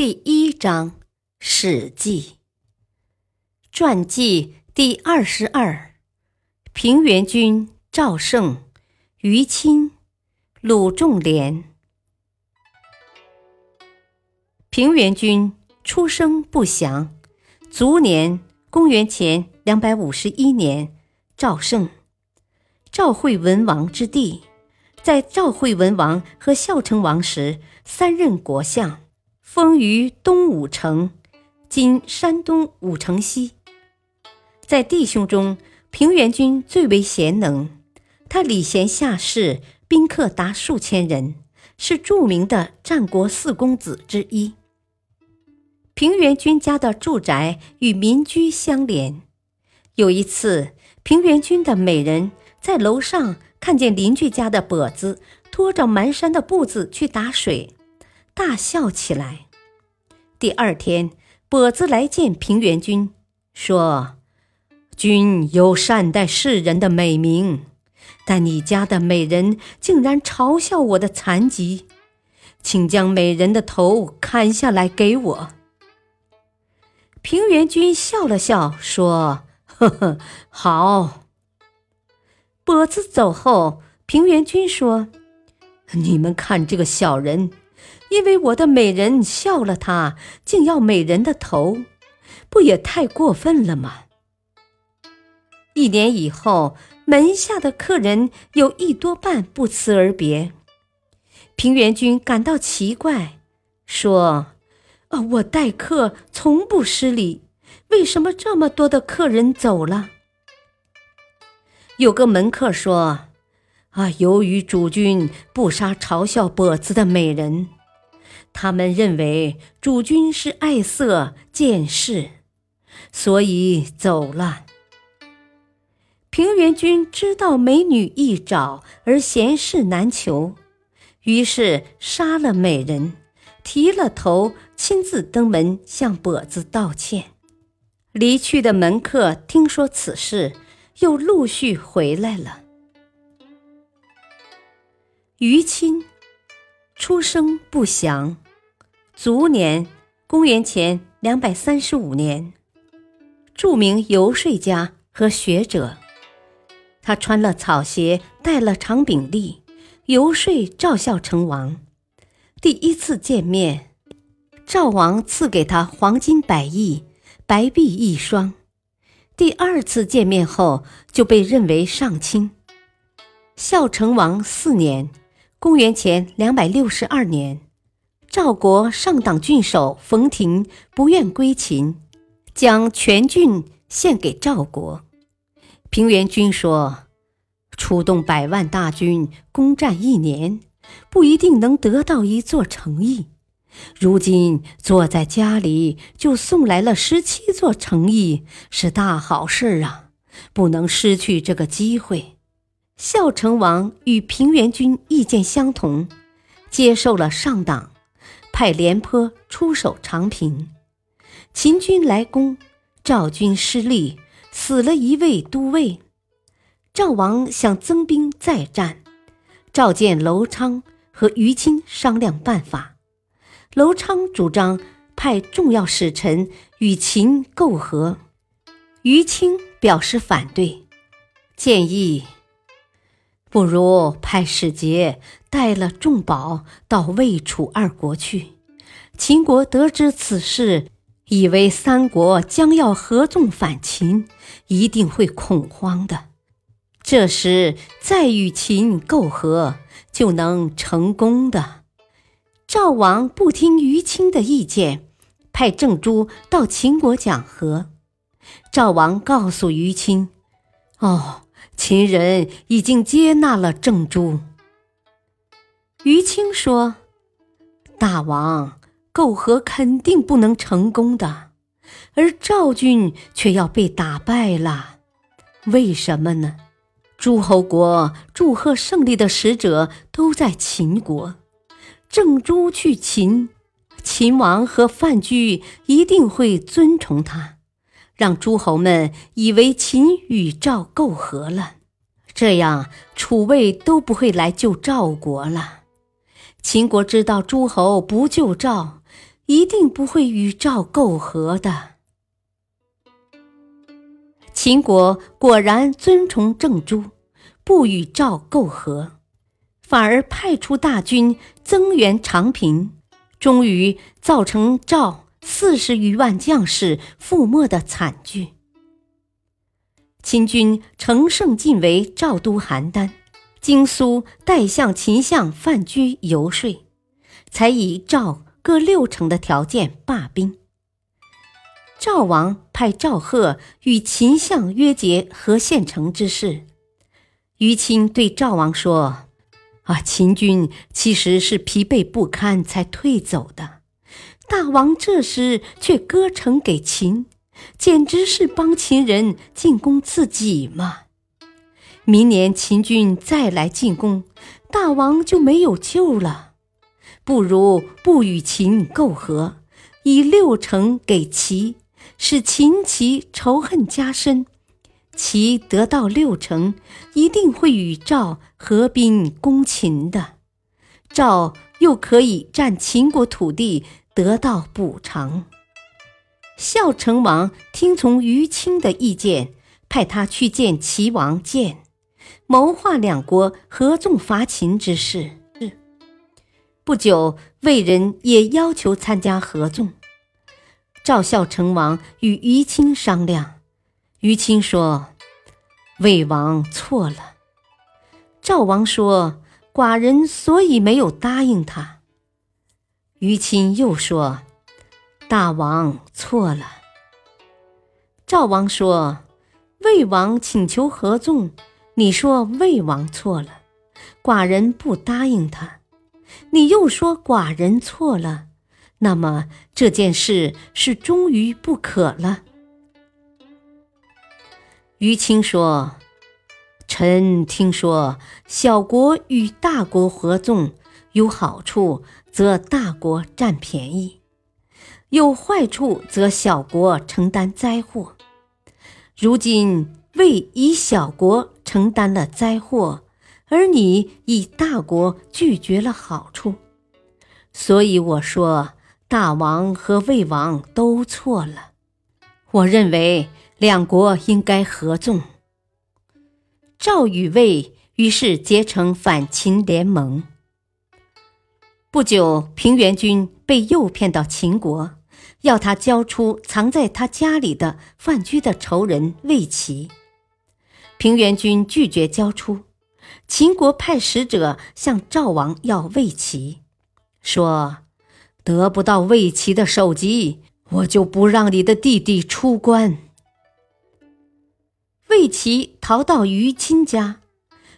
第一章《史记》传记第二十二：平原君赵胜、于亲、鲁仲连。平原君出生不详，卒年公元前两百五十一年。赵胜，赵惠文王之弟，在赵惠文王和孝成王时，三任国相。封于东武城，今山东武城西。在弟兄中，平原君最为贤能。他礼贤下士，宾客达数千人，是著名的战国四公子之一。平原君家的住宅与民居相连。有一次，平原君的美人在楼上看见邻居家的跛子拖着满山的步子去打水。大笑起来。第二天，跛子来见平原君，说：“君有善待世人的美名，但你家的美人竟然嘲笑我的残疾，请将美人的头砍下来给我。”平原君笑了笑，说：“呵呵，好。”跛子走后，平原君说：“你们看这个小人。”因为我的美人笑了他，竟要美人的头，不也太过分了吗？一年以后，门下的客人有一多半不辞而别。平原君感到奇怪，说：“啊，我待客从不失礼，为什么这么多的客人走了？”有个门客说：“啊，由于主君不杀嘲笑跛子的美人。”他们认为主君是爱色见识，所以走了。平原君知道美女易找而贤士难求，于是杀了美人，提了头，亲自登门向跛子道歉。离去的门客听说此事，又陆续回来了。于亲。出生不详，卒年公元前两百三十五年，著名游说家和学者。他穿了草鞋，带了长柄笠，游说赵孝成王。第一次见面，赵王赐给他黄金百亿、白璧一双。第二次见面后，就被认为上卿。孝成王四年。公元前两百六十二年，赵国上党郡守冯亭不愿归秦，将全郡献给赵国。平原君说：“出动百万大军攻占一年，不一定能得到一座城邑。如今坐在家里就送来了十七座城邑，是大好事啊！不能失去这个机会。”孝成王与平原君意见相同，接受了上党，派廉颇出守长平。秦军来攻，赵军失利，死了一位都尉。赵王想增兵再战，召见楼昌和于钦商量办法。楼昌主张派重要使臣与秦媾和，于钦表示反对，建议。不如派使节带了重宝到魏、楚二国去。秦国得知此事，以为三国将要合纵反秦，一定会恐慌的。这时再与秦媾和，就能成功的。赵王不听于钦的意见，派郑珠到秦国讲和。赵王告诉于钦：“哦。”秦人已经接纳了郑珠。于青说：“大王，媾和肯定不能成功的，而赵军却要被打败了。为什么呢？诸侯国祝贺胜利的使者都在秦国，郑朱去秦，秦王和范雎一定会尊崇他，让诸侯们以为秦与赵媾和了。这样，楚魏都不会来救赵国了。秦国知道诸侯不救赵，一定不会与赵媾和的。秦国果然尊崇郑朱，不与赵媾和，反而派出大军增援长平，终于造成赵四十余万将士覆没的惨剧。秦军乘胜进围赵都邯郸，荆苏代向秦相范雎游说，才以赵各六成的条件罢兵。赵王派赵贺与秦相约结合县城之事，于钦对赵王说：“啊，秦军其实是疲惫不堪才退走的，大王这时却割城给秦。”简直是帮秦人进攻自己嘛！明年秦军再来进攻，大王就没有救了。不如不与秦媾和，以六城给齐，使秦齐仇恨加深。齐得到六城，一定会与赵合兵攻秦的。赵又可以占秦国土地，得到补偿。孝成王听从于钦的意见，派他去见齐王建，谋划两国合纵伐秦之事。不久，魏人也要求参加合纵。赵孝成王与于钦商量，于钦说：“魏王错了。”赵王说：“寡人所以没有答应他。”于钦又说。大王错了。赵王说：“魏王请求合纵，你说魏王错了，寡人不答应他。你又说寡人错了，那么这件事是终于不可了。”于青说：“臣听说小国与大国合纵有好处，则大国占便宜。”有坏处，则小国承担灾祸。如今魏以小国承担了灾祸，而你以大国拒绝了好处，所以我说大王和魏王都错了。我认为两国应该合纵。赵与魏于是结成反秦联盟。不久，平原君被诱骗到秦国。要他交出藏在他家里的范雎的仇人魏齐，平原君拒绝交出。秦国派使者向赵王要魏齐，说：“得不到魏齐的首级，我就不让你的弟弟出关。”魏齐逃到于亲家，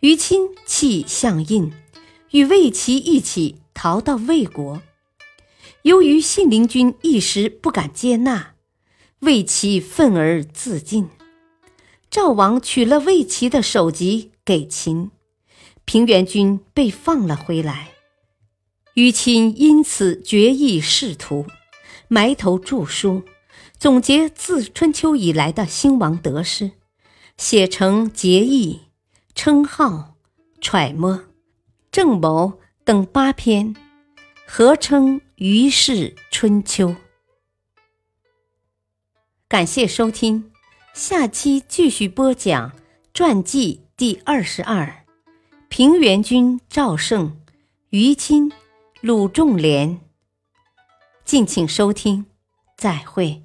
于亲弃相印，与魏齐一起逃到魏国。由于信陵君一时不敢接纳，魏齐愤而自尽。赵王取了魏齐的首级给秦，平原君被放了回来。于亲因此决意仕途，埋头著书，总结自春秋以来的兴亡得失，写成《节义》《称号》《揣摩》《正谋》等八篇，合称。于氏春秋。感谢收听，下期继续播讲传记第二十二：平原君赵胜、于钦、鲁仲连。敬请收听，再会。